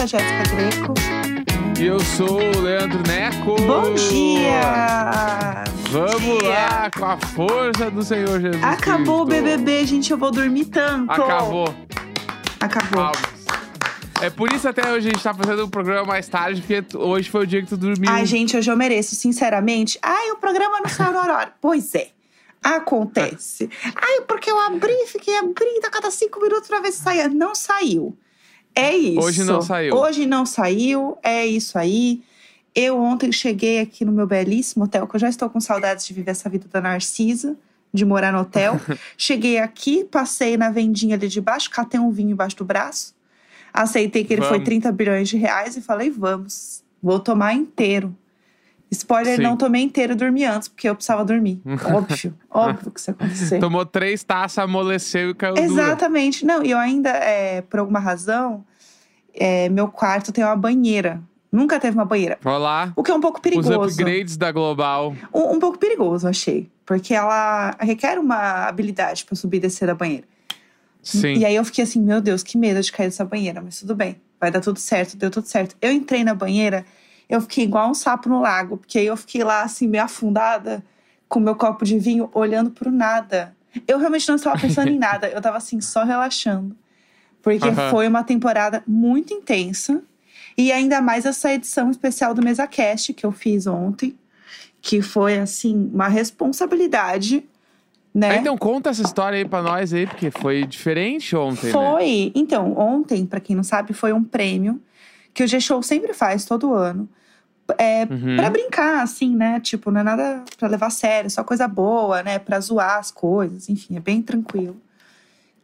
abril. Eu sou a Jéssica Greco. E eu sou o Leandro Neco. Bom dia! Vamos dia. lá, com a força do Senhor Jesus Acabou o Cristo. BBB, gente. Eu vou dormir tanto. Acabou. Acabou. É por isso até hoje a gente tá fazendo o programa mais tarde, porque hoje foi o dia que tu dormiu. Ai, gente, hoje eu mereço, sinceramente. Ai, o programa não saiu na hora. Pois é. Acontece. Ai, porque eu abri, fiquei abrindo a cada cinco minutos pra ver se saía. Não saiu. É isso. Hoje não saiu. Hoje não saiu. É isso aí. Eu ontem cheguei aqui no meu belíssimo hotel, que eu já estou com saudades de viver essa vida da Narcisa, de morar no hotel. cheguei aqui, passei na vendinha ali de baixo, catei um vinho embaixo do braço. Aceitei que ele foi Vamos. 30 bilhões de reais e falei, vamos. Vou tomar inteiro. Spoiler, Sim. não tomei inteiro, dormi antes, porque eu precisava dormir. Óbvio, óbvio que isso ia acontecer. Tomou três taças, amoleceu e caiu dura. Exatamente. Não, e eu ainda, é, por alguma razão, é, meu quarto tem uma banheira. Nunca teve uma banheira. Vai lá, O que é um pouco os perigoso. upgrades da Global. Um, um pouco perigoso, achei. Porque ela requer uma habilidade pra subir e descer da banheira. Sim. E aí eu fiquei assim, meu Deus, que medo de cair dessa banheira, mas tudo bem, vai dar tudo certo, deu tudo certo. Eu entrei na banheira, eu fiquei igual um sapo no lago, porque aí eu fiquei lá assim, meio afundada, com meu copo de vinho, olhando pro nada. Eu realmente não estava pensando em nada, eu tava assim, só relaxando. Porque foi uma temporada muito intensa. E ainda mais essa edição especial do MesaCast que eu fiz ontem, que foi assim, uma responsabilidade, né? Ah, Então conta essa história aí pra nós aí, porque foi diferente ontem, né? Foi. Então, ontem, pra quem não sabe, foi um prêmio que o G-Show sempre faz todo ano. É, Uhum. Pra brincar, assim, né? Tipo, não é nada pra levar a sério, só coisa boa, né? Pra zoar as coisas, enfim, é bem tranquilo.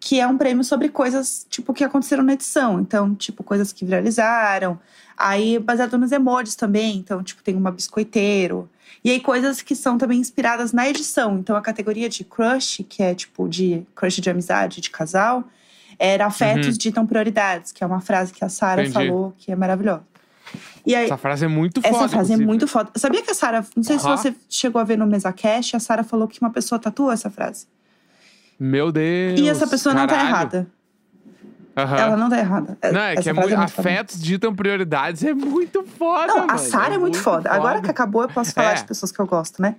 Que é um prêmio sobre coisas, tipo, que aconteceram na edição. Então, tipo, coisas que viralizaram. Aí, baseado nos emojis também. Então, tipo, tem uma biscoiteiro. E aí, coisas que são também inspiradas na edição. Então, a categoria de crush, que é, tipo, de crush de amizade, de casal, era afetos ditam prioridades, que é uma frase que a Sara Uhum. Falou, que é maravilhosa. E aí, Essa frase é muito foda, essa frase é inclusive. muito foda. Sabia que a Sara, não sei se Aham. você chegou a ver no MesaCast, a Sara falou que uma pessoa tatuou essa frase. Meu Deus. e essa pessoa não tá caralho. errada. Aham. Ela não tá errada. Não, é Essa que é frase muito, foda. afetos ditam prioridades, é muito foda, Não, a mano. Sara é, muito foda. Agora que acabou, eu posso falar É. de pessoas que eu gosto, né?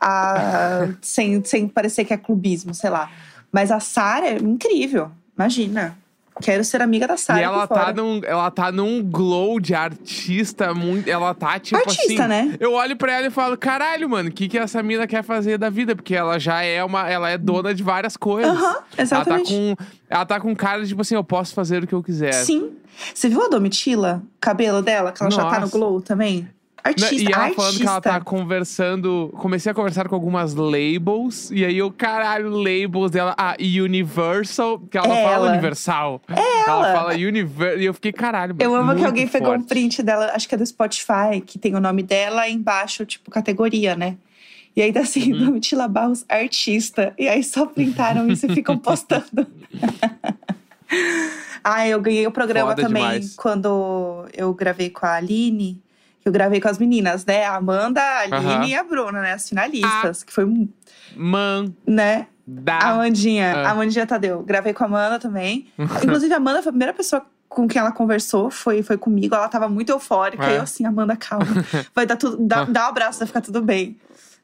Ah, sem, sem parecer que é clubismo, sei lá. Mas a Sara é incrível. Imagina. Quero ser amiga da Sara. E ela fora. tá, num, ela tá num glow de artista muito. Ela tá tipo Artista, assim. né? Eu olho pra ela e falo, caralho, mano, o que, que essa mina quer fazer da vida? Porque ela já é uma. Ela é dona de várias coisas. Aham, Ela tá exatamente. com. Ela tá com cara de, tipo assim, eu posso fazer o que eu quiser. Sim. Você viu a Domitila? Cabelo dela, que ela já tá no Nossa. glow também? Artista, E ela artista. falando que ela tá conversando. Comecei a conversar com algumas labels. E aí eu, caralho, labels dela. Ah, Universal. Que ela É fala ela. Universal. É Ela ela. fala Universal. E eu fiquei, caralho. Eu amo que alguém pegou um forte. print dela, acho que é do Spotify, que tem o nome dela embaixo, tipo, categoria, né? E aí tá assim, Uhum. Domitila Barros, artista. E aí só printaram isso e ficam postando. ah, eu ganhei o programa Foda também demais. quando eu gravei com a Aline. Eu gravei com as meninas, né? A Amanda, a Aline. Ah. e a Bruna, né? As finalistas. Que foi, Man, né? dá. A Amandinha, Ah. a Amandinha Tadeu. Gravei com a Amanda também. Inclusive, a Amanda foi a primeira pessoa com quem ela conversou, foi, foi comigo. Ela tava muito eufórica. É. E eu assim, Amanda, calma. Vai dar tudo. Dá, dá um abraço, vai ficar tudo bem.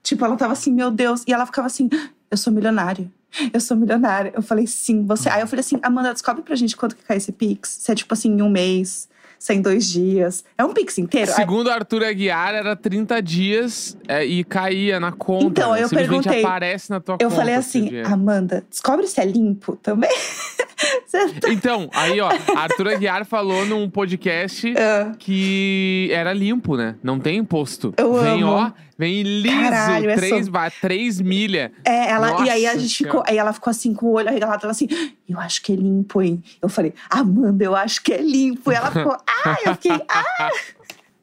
Tipo, ela tava assim, meu Deus. E ela ficava assim, eu sou milionária. Eu sou milionária. Eu falei, sim, você. Aí eu falei assim, Amanda, descobre pra gente quanto que cai esse Pix. Se é tipo assim, em um mês, se é em dois dias. É um Pix inteiro. Aí- Segundo Arthur Aguiar, era 30 dias é, e caía na conta. Então, né? eu perguntei. aparece na tua eu conta. falei esse assim. Amanda, descobre se é limpo também. Tá- Então, aí, ó, Arthur Aguiar falou num podcast Ah. que era limpo, né? Não tem imposto. Eu vem, amo. ó, vem liso, Caralho, é três, só- ba- três milha. É, ela, e aí a Nossa gente ficou, aí ela ficou assim com o olho arregalado, ela assim, eu acho que é limpo, hein? Eu falei, Amanda, eu acho que é limpo. E ela ficou, ah, eu fiquei, ah!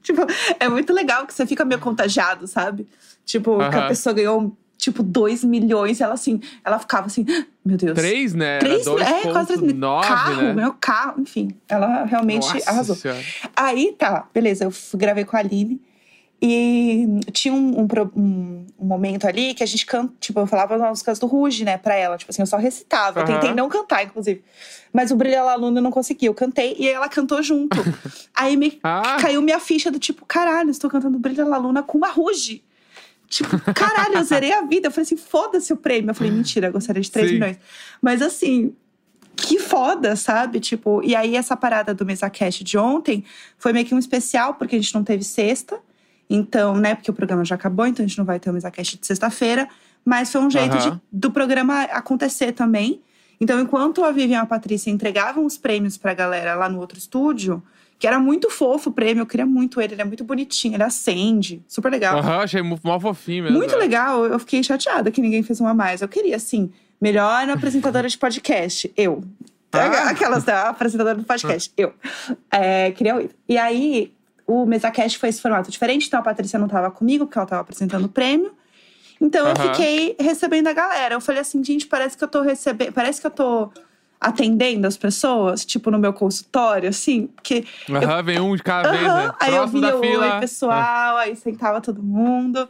tipo, é muito legal que você fica meio contagiado, sabe? Tipo, que a pessoa ganhou, tipo, 2 milhões, e ela assim, ela ficava assim, meu Deus. Três, né? Três, era é, quase três mil. 2,9, Carro, né? meu carro, enfim. Ela realmente Nossa arrasou. Senhora. Aí tá, beleza, eu gravei com a Aline. E tinha um, um, um- momento ali que a gente canta, tipo, eu falava as músicas do Ruge, né, pra ela. Tipo assim, eu só recitava. Eu Aham. tentei não cantar, inclusive. Mas o Brilha La Luna eu não consegui. Eu cantei e ela cantou junto. Aí me Ah, caiu minha ficha do tipo, caralho, estou cantando Brilha La Luna com uma Ruge. Tipo, caralho, eu zerei a vida. Eu falei assim, foda-se o prêmio. Eu falei, mentira, eu gostaria de 3 Sim. milhões. Mas assim, que foda, sabe? Tipo, e aí essa parada do Mesa Cash de ontem foi meio que um especial, porque a gente não teve sexta. Então, né, porque o programa já acabou, então a gente não vai ter o Mesa Cash de sexta-feira. Mas foi um jeito de- do programa acontecer também. Então, enquanto a Vivian e a Patrícia entregavam os prêmios pra galera lá no outro estúdio, que era muito fofo o prêmio, eu queria muito ele, ele é muito bonitinho, ele acende, super legal. aham, achei mu- mó fofinho mesmo. Muito é. legal, eu fiquei chateada que ninguém fez um a mais. Eu queria, assim, melhor apresentadora de podcast, eu. Ah. Aquelas da apresentadora do podcast, eu. É, queria ouvir. E aí, o MesaCast foi esse formato diferente, então a Patrícia não tava comigo, porque ela tava apresentando o prêmio. Então eu Aham. fiquei recebendo a galera. Eu falei assim, gente, parece que eu tô recebendo. Parece que eu tô atendendo as pessoas, tipo, no meu consultório, assim, porque Aham, vem um de cada vez, né? Aí eu via da fila. Ah. oi, pessoal, aí sentava todo mundo.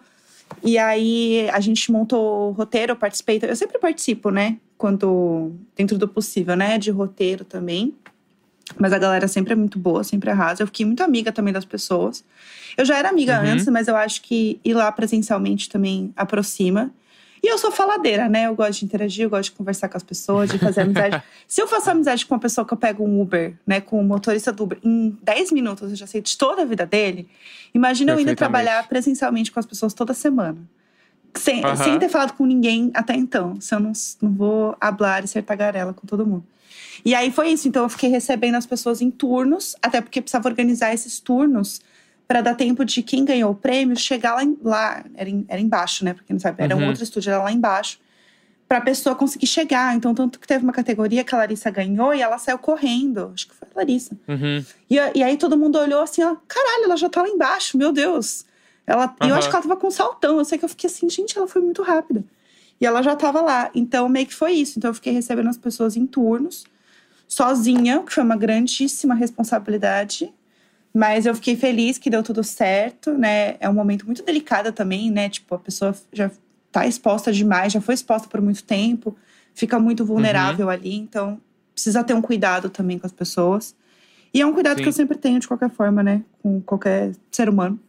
E aí a gente montou o roteiro, eu participei. Eu sempre participo, né? Quando. Dentro do possível, né? De roteiro também. Mas a galera sempre é muito boa, sempre arrasa. Eu fiquei muito amiga também das pessoas. Eu já era amiga Uhum. antes, mas eu acho que ir lá presencialmente também aproxima. E eu sou faladeira, né? Eu gosto de interagir, eu gosto de conversar com as pessoas, de fazer amizade. Se eu faço amizade com uma pessoa que eu pego um Uber, né? Com o motorista do Uber, em 10 minutos eu já sei de toda a vida dele. Imagina eu indo trabalhar presencialmente com as pessoas toda semana. Sem, Aham. sem ter falado com ninguém até então. Se eu não, não vou hablar e ser tagarela com todo mundo. E aí foi isso. Então eu fiquei recebendo as pessoas em turnos, até porque precisava organizar esses turnos para dar tempo de quem ganhou o prêmio chegar lá, em- lá era, em- era embaixo, né? Porque não sabe, era um Uhum. outro estúdio, era lá embaixo. Pra pessoa conseguir chegar. Então, tanto que teve uma categoria que a Larissa ganhou e ela saiu correndo. Acho que foi a Larissa. Uhum. E, a- e aí todo mundo olhou assim, ó, caralho, ela já tá lá embaixo, meu Deus. Ela, E eu acho que ela tava com um saltão. Eu sei que eu fiquei assim, gente, ela foi muito rápida. E ela já tava lá. Então, meio que foi isso. Então, eu fiquei recebendo as pessoas em turnos, sozinha, que foi uma grandíssima responsabilidade. Mas eu fiquei feliz que deu tudo certo, né? É um momento muito delicado também, né? Tipo, a pessoa já tá exposta demais, já foi exposta por muito tempo, fica muito vulnerável Uhum. ali. Então, precisa ter um cuidado também com as pessoas. E é um cuidado Sim. que eu sempre tenho de qualquer forma, né? Com qualquer ser humano.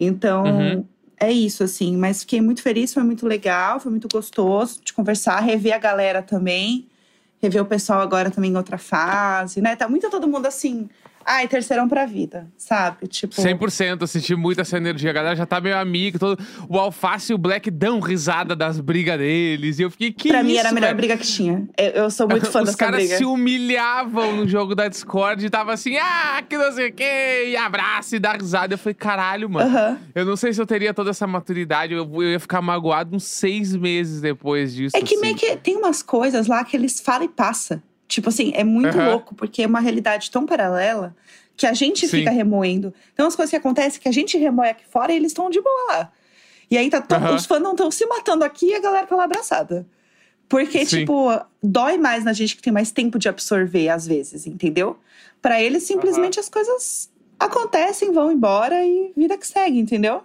Então, Uhum. é isso, assim. Mas fiquei muito feliz, foi muito legal, foi muito gostoso de conversar, rever a galera também. Rever o pessoal agora também em outra fase, né? Tá muito todo mundo assim. Ai, terceirão pra vida, sabe? Tipo. 100%, eu senti muito essa energia. A galera já tá meio amiga. Todo... O Alface e o Black dão risada das brigas deles. E eu fiquei, que pra mim isso, era a melhor velho? briga que tinha. Eu, eu sou muito fã Os dessa caras briga. se humilhavam no jogo da Discord e tava assim, ah, que não sei o quê, e abraça e dá risada. Eu falei, caralho, mano. Aham. Eu não sei se eu teria toda essa maturidade. Eu, eu ia ficar magoado uns seis meses depois disso. É que assim. meio que tem umas coisas lá que eles falam e passa. Tipo assim, é muito Aham. louco, porque é uma realidade tão paralela que a gente Sim. fica remoendo. Então as coisas que acontecem que a gente remoe aqui fora e eles estão de boa lá. E aí tá Aham. os fãs não estão se matando aqui e a galera tá lá abraçada. Porque, Sim. tipo, dói mais na gente que tem mais tempo de absorver, às vezes, entendeu? Pra eles, simplesmente as coisas acontecem, vão embora e vida que segue, entendeu?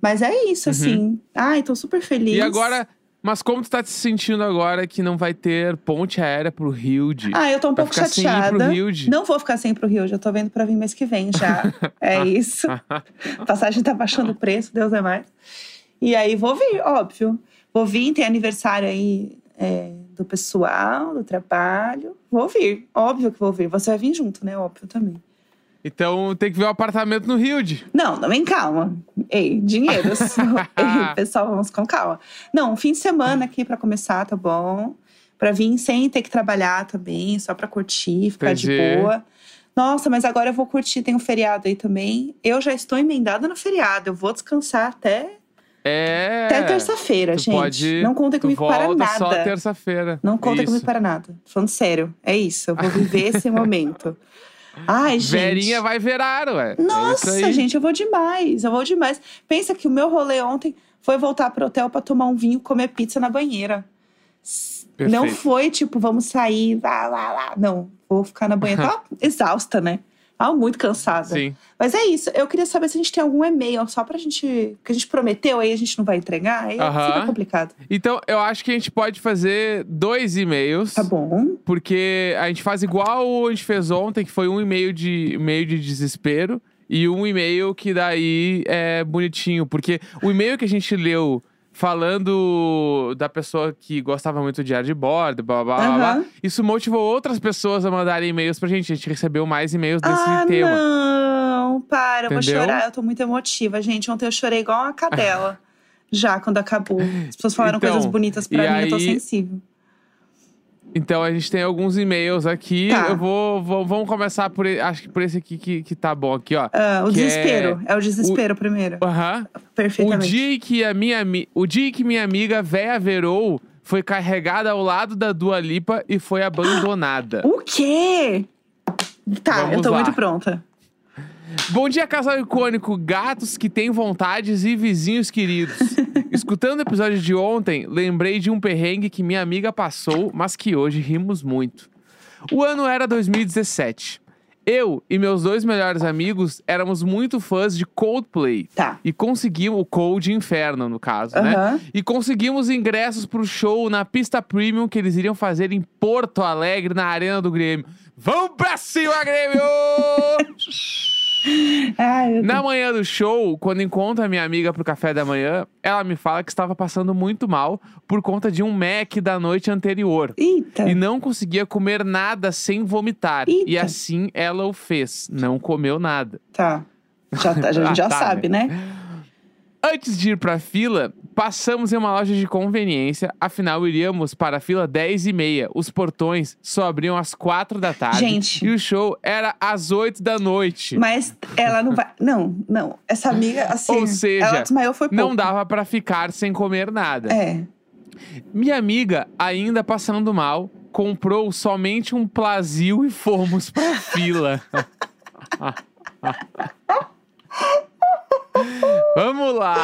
Mas é isso, Uhum. assim. Ai, tô super feliz. E agora, mas como tu tá te sentindo agora que não vai ter ponte aérea pro Rio de. Ah, eu tô um Vai pouco chateada. De- Não vou ficar sem ir pro Rio, já tô vendo pra vir mês que vem já. é isso. A passagem tá baixando o preço, Deus é mais. E aí vou vir, óbvio. Vou vir, tem aniversário aí é, do pessoal, do trabalho. Vou vir, óbvio que vou vir. Você vai vir junto, né? Óbvio também. Então tem que ver o apartamento no Rio de. Não, também calma. Ei, dinheiros. Ei, pessoal, vamos com calma. Não, um fim de semana aqui pra começar, tá bom? Pra vir sem ter que trabalhar também, só pra curtir, ficar de Entendi. boa. Nossa, mas agora eu vou curtir, tem um feriado aí também. Eu já estou emendada no feriado, eu vou descansar até, É. até terça-feira, gente. pode- Não contem tu comigo para nada. só terça-feira. Não contem Isso. comigo para nada. Falando sério, é isso. Eu vou viver esse momento. Ai, gente. Verinha vai virar, ué. É Nossa, aí. gente, eu vou demais, eu vou demais. Pensa que o meu rolê ontem foi voltar pro hotel pra tomar um vinho, comer pizza na banheira. Perfeito. Não foi tipo, vamos sair, lá, lá, lá. Não, vou ficar na banheira. Tava exausta, né? Ah, muito cansada. Sim. Mas é isso. Eu queria saber se a gente tem algum e-mail só pra gente. Que a gente prometeu, aí a gente não vai entregar. Aí Aham. fica complicado. Então, eu acho que a gente pode fazer dois e-mails. Tá bom. Porque a gente faz igual a gente fez ontem, que foi um e-mail de, e-mail de desespero. E um e-mail que daí é bonitinho. Porque o e-mail que a gente leu falando da pessoa que gostava muito de ar de bordo, blá blá blá, blá, blá, isso motivou outras pessoas a mandarem e-mails pra gente. A gente recebeu mais e-mails desse ah, tema. não. Para, eu vou Entendeu? chorar. Eu tô muito emotiva, gente. Ontem eu chorei igual uma cadela. já, quando acabou. As pessoas falaram Então, coisas bonitas pra mim, eu tô aí- sensível. Então a gente tem alguns e-mails aqui. Tá. Eu vou, vou- Vamos começar por. Acho que por esse aqui que, que tá bom aqui, ó. Ah, o que é- desespero. É... o desespero primeiro. Aham. O Perfeitamente. dia em que a minha, o dia que minha amiga véia Verou foi carregada ao lado da Dua Lipa e foi abandonada. O quê? Tá, Vamos eu tô lá. muito pronta. Bom dia, casal icônico, gatos que têm vontades e vizinhos queridos. Escutando o episódio de ontem, lembrei de um perrengue que minha amiga passou, mas que hoje rimos muito. O ano era 2017. Eu e meus dois melhores amigos éramos muito fãs de Coldplay. Tá. E conseguimos o Cold Inferno, no caso, né? Aham. E conseguimos ingressos pro show na pista premium que eles iriam fazer em Porto Alegre, na Arena do Grêmio. Vamos pra cima, Grêmio! Ai, na manhã do show, quando encontro a minha amiga pro café da manhã, ela me fala que estava passando muito mal por conta de um Mac da noite anterior. Eita. E não conseguia comer nada sem vomitar. Eita. E assim ela o fez. Não comeu nada. Tá. Já, tá- a gente Ah, já tá, sabe, né? Antes de ir pra fila, passamos em uma loja de conveniência, afinal iríamos para a fila 10 e meia. Os portões só abriam às 4 da tarde. Gente. E o show era às 8 da noite. Mas ela não vai. Não, não. Essa amiga, assim. Ou seja, ela desmaiou foi pouco. Não dava pra ficar sem comer nada. É. Minha amiga, ainda passando mal, comprou somente um plazio e fomos pra fila. Vamos lá.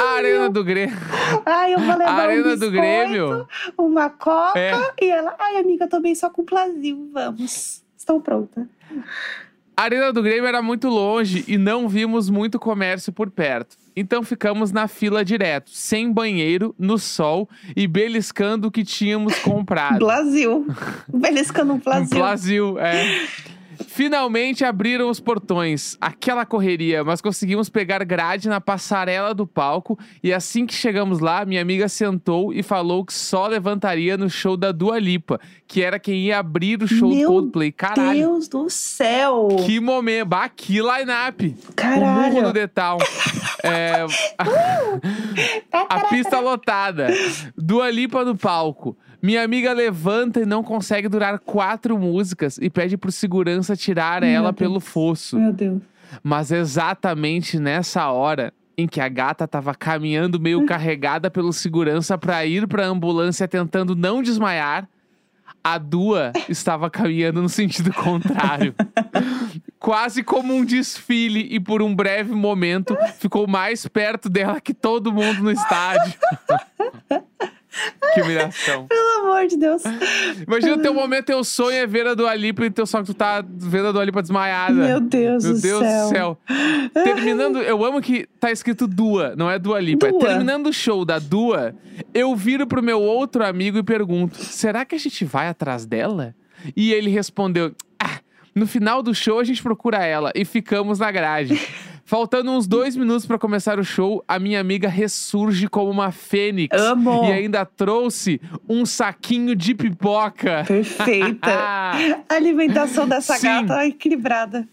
A Arena do Grêmio. Ai, eu vou levar A Arena um do Grêmio. uma coca. É. E ela, ai, amiga, eu tô bem só com Brasil. Vamos. Estou pronta. A Arena do Grêmio era muito longe e não vimos muito comércio por perto. Então ficamos na fila direto, sem banheiro, no sol e beliscando o que tínhamos comprado. Brasil. Beliscando um Um Brasil. Brasil, é. Finalmente abriram os portões. Aquela correria, mas conseguimos pegar grade na passarela do palco. E assim que chegamos lá, minha amiga sentou e falou que só levantaria no show da Dua Lipa, que era quem ia abrir o show do Meu Coldplay. Caralho. Deus do céu. Que momento. Bah, que line-up. O Caralho. murro no The Town. É, a pista lotada. Dua Lipa no palco. Minha amiga levanta e não consegue durar quatro músicas e pede pro segurança tirar Meu ela Deus. pelo fosso. Meu Deus. Mas exatamente nessa hora em que a gata tava caminhando meio carregada pelo segurança pra ir pra ambulância tentando não desmaiar, a Dua estava caminhando no sentido contrário. Quase como um desfile e por um breve momento ficou mais perto dela que todo mundo no estádio. que humilhação. Pelo amor de Deus. Imagina o teu momento, teu sonho é ver a Dua Lipa e teu sonho que tu tá vendo a Dua Lipa desmaiada. Meu Deus Meu do Deus céu. do céu. Terminando, eu amo que tá escrito Dua, não é Dua Lipa. É Dua. Terminando o show da Dua, eu viro pro meu outro amigo e pergunto: será que a gente vai atrás dela? E ele respondeu: ah, no final do show a gente procura ela e ficamos na grade. Faltando uns dois minutos pra começar o show, a minha amiga ressurge como uma fênix. Amo. E ainda trouxe um saquinho de pipoca. Perfeita. A alimentação dessa Sim. gata é equilibrada.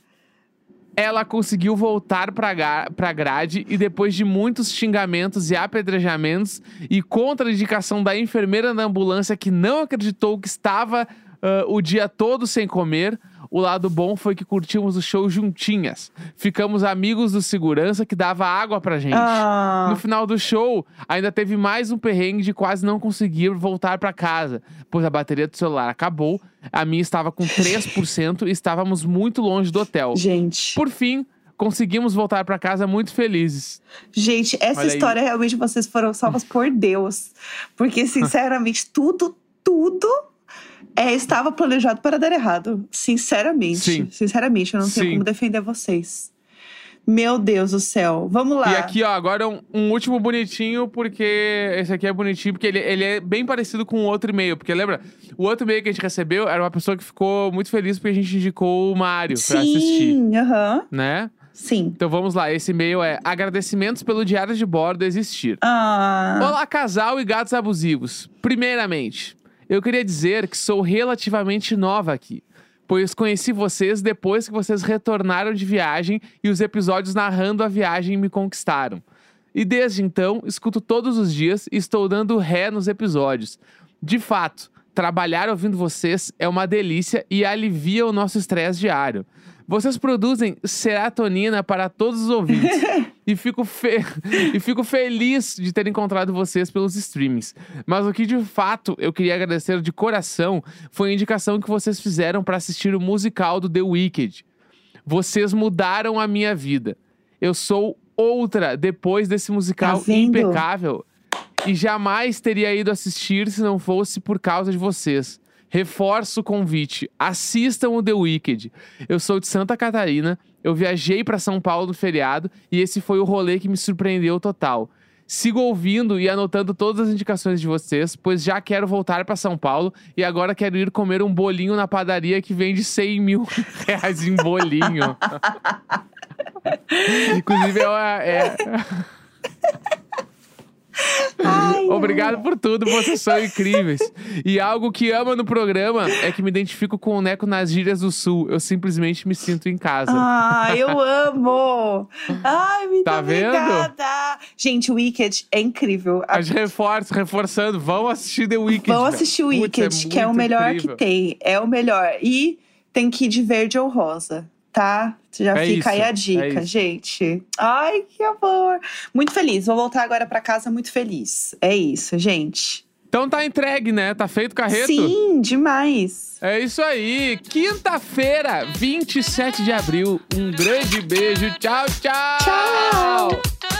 Ela conseguiu voltar pra, pra grade e depois de muitos xingamentos e apedrejamentos e contra a indicação da enfermeira da ambulância que não acreditou que estava ah, o dia todo sem comer, o lado bom foi que curtimos o show juntinhas. Ficamos amigos do segurança que dava água pra gente. Ah, No final do show, ainda teve mais um perrengue de quase não conseguir voltar pra casa, pois a bateria do celular acabou, a minha estava com 3% e estávamos muito longe do hotel. gente. Por fim, conseguimos voltar pra casa muito felizes. Gente, essa Olha aí. história realmente vocês foram salvas por Deus. Porque, sinceramente, tudo, tudo É, estava planejado para dar errado. Sinceramente. Sim. Sinceramente, eu não Sim. tenho como defender vocês. Meu Deus do céu. Vamos lá. E aqui, ó, agora um, um último bonitinho, porque esse aqui é bonitinho, porque ele, ele é bem parecido com o outro e-mail. Porque lembra, o outro e-mail que a gente recebeu era uma pessoa que ficou muito feliz porque a gente indicou o Mário pra assistir, Sim, aham. né? Sim. Então vamos lá, esse e-mail é agradecimentos pelo diário de bordo existir. Ah. Olá, casal e gatos abusivos. Primeiramente, eu queria dizer que sou relativamente nova aqui, pois conheci vocês depois que vocês retornaram de viagem e os episódios narrando a viagem me conquistaram. E desde então, escuto todos os dias e estou dando ré nos episódios. De fato, trabalhar ouvindo vocês é uma delícia e alivia o nosso estresse diário. Vocês produzem serotonina para todos os ouvintes. e, fico fe- e fico feliz de ter encontrado vocês pelos streamings. Mas o que de fato eu queria agradecer de coração foi a indicação que vocês fizeram para assistir o musical do The Wicked. Vocês mudaram a minha vida. Eu sou outra depois desse musical Tá impecável e jamais teria ido assistir se não fosse por causa de vocês. Reforço o convite. Assistam o The Wicked. Eu sou de Santa Catarina. Eu viajei para São Paulo no feriado e esse foi o rolê que me surpreendeu total. Sigo ouvindo e anotando todas as indicações de vocês, pois já quero voltar para São Paulo e agora quero ir comer um bolinho na padaria que vende 100 mil reais em bolinho. Inclusive, é, uma- é- Ai, Obrigado por tudo, vocês são incríveis. E algo que ama no programa é que me identifico com o Neco nas gírias do Sul. Eu simplesmente me sinto em casa. Ah, eu amo! Ai, muito Tá vendo? obrigada! Gente, o Wicked é incrível. A- gente reforça, reforçando, vão assistir The Wicked. Vão assistir o Putz, Wicked, que é o melhor incrível. que tem. É o melhor. E tem que ir de verde ou rosa, tá? Já É fica aí isso, a é dica, isso. gente. Ai, que amor! Muito feliz. Vou voltar agora pra casa muito feliz. É isso, gente. Então tá entregue, né? Tá feito o carreto? Sim, demais. É isso aí. Quinta-feira, 27 de abril. Um grande beijo. Tchau, tchau. Tchau.